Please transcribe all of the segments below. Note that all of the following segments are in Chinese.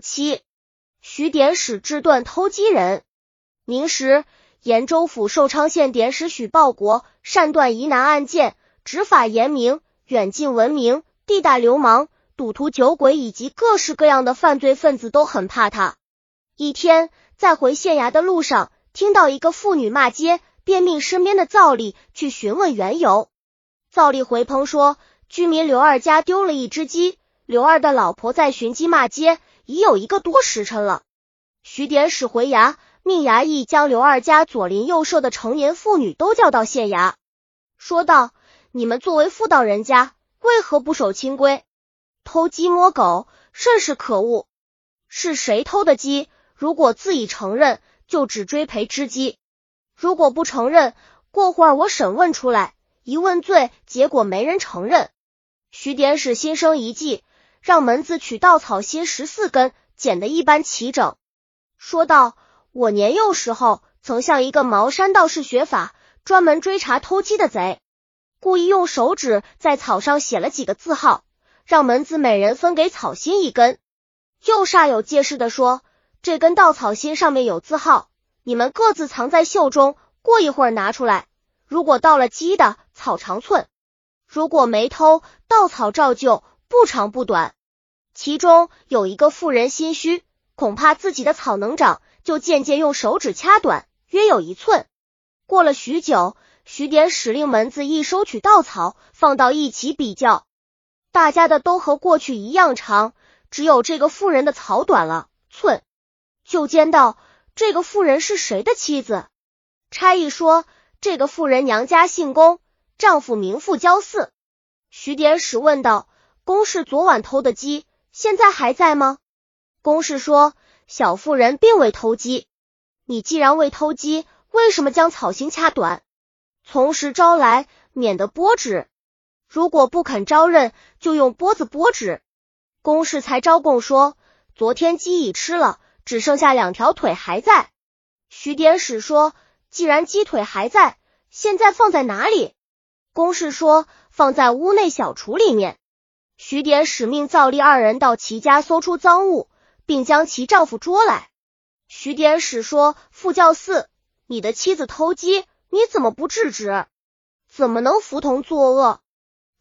七，徐典史智断偷鸡人。明时，延州府寿昌县典史许报国擅断疑难案件，执法严明，远近闻名。地大流氓、赌徒、酒鬼以及各式各样的犯罪分子都很怕他。一天，在回县衙的路上，听到一个妇女骂街，便命身边的灶吏去询问缘由。灶吏回烹说，居民刘二家丢了一只鸡，刘二的老婆在寻鸡骂街，已有一个多时辰了。徐典史回衙，命衙役将刘二家左邻右舍的成年妇女都叫到县衙，说道：“你们作为妇道人家。”为何不守清规，偷鸡摸狗，甚是可恶！是谁偷的鸡？如果自己承认，就只追赔只鸡；如果不承认，过会儿我审问出来，一问罪，结果没人承认。徐典史心生一计，让门子取稻草芯十四根，剪得一般齐整，说道：“我年幼时候，曾向一个茅山道士学法，专门追查偷鸡的贼。”故意用手指在草上写了几个字号，让门子每人分给草心一根。又煞有介事的说：“这根稻草心上面有字号，你们各自藏在袖中，过一会儿拿出来。如果到了鸡的草长寸，如果没偷，稻草照旧，不长不短。其中有一个妇人心虚，恐怕自己的草能长，就渐渐用手指掐短，约有一寸。过了许久。”徐典使令门子一收取稻草，放到一起比较，大家的都和过去一样长，只有这个妇人的草短了寸。就见道：“这个妇人是谁的妻子？”差役说：“这个妇人娘家姓龚，丈夫名副焦四。”徐典史问道：“龚氏昨晚偷的鸡，现在还在吗？”龚氏说：“小妇人并未偷鸡。你既然未偷鸡，为什么将草心掐短？”从实招来，免得剥纸。如果不肯招认，就用钵子剥纸。公事才招供说，昨天鸡已吃了，只剩下两条腿还在。徐典史说，既然鸡腿还在，现在放在哪里？公事说，放在屋内小厨里面。徐典史命灶立二人到其家搜出赃物，并将其丈夫捉来。徐典史说，副教四，你的妻子偷鸡。你怎么不制止？怎么能服同作恶？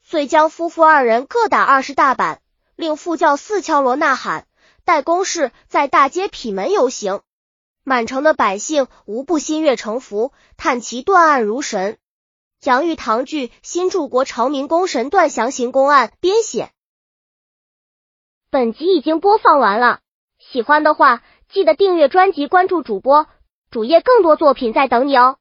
遂将夫妇二人各打二十大板，令副教四敲锣呐喊，待公事在大街痞门游行。满城的百姓无不心悦诚服，叹其断案如神。杨玉堂剧《新柱国朝明公神段详行公案》编写。本集已经播放完了，喜欢的话记得订阅专辑，关注主播主页，更多作品在等你哦。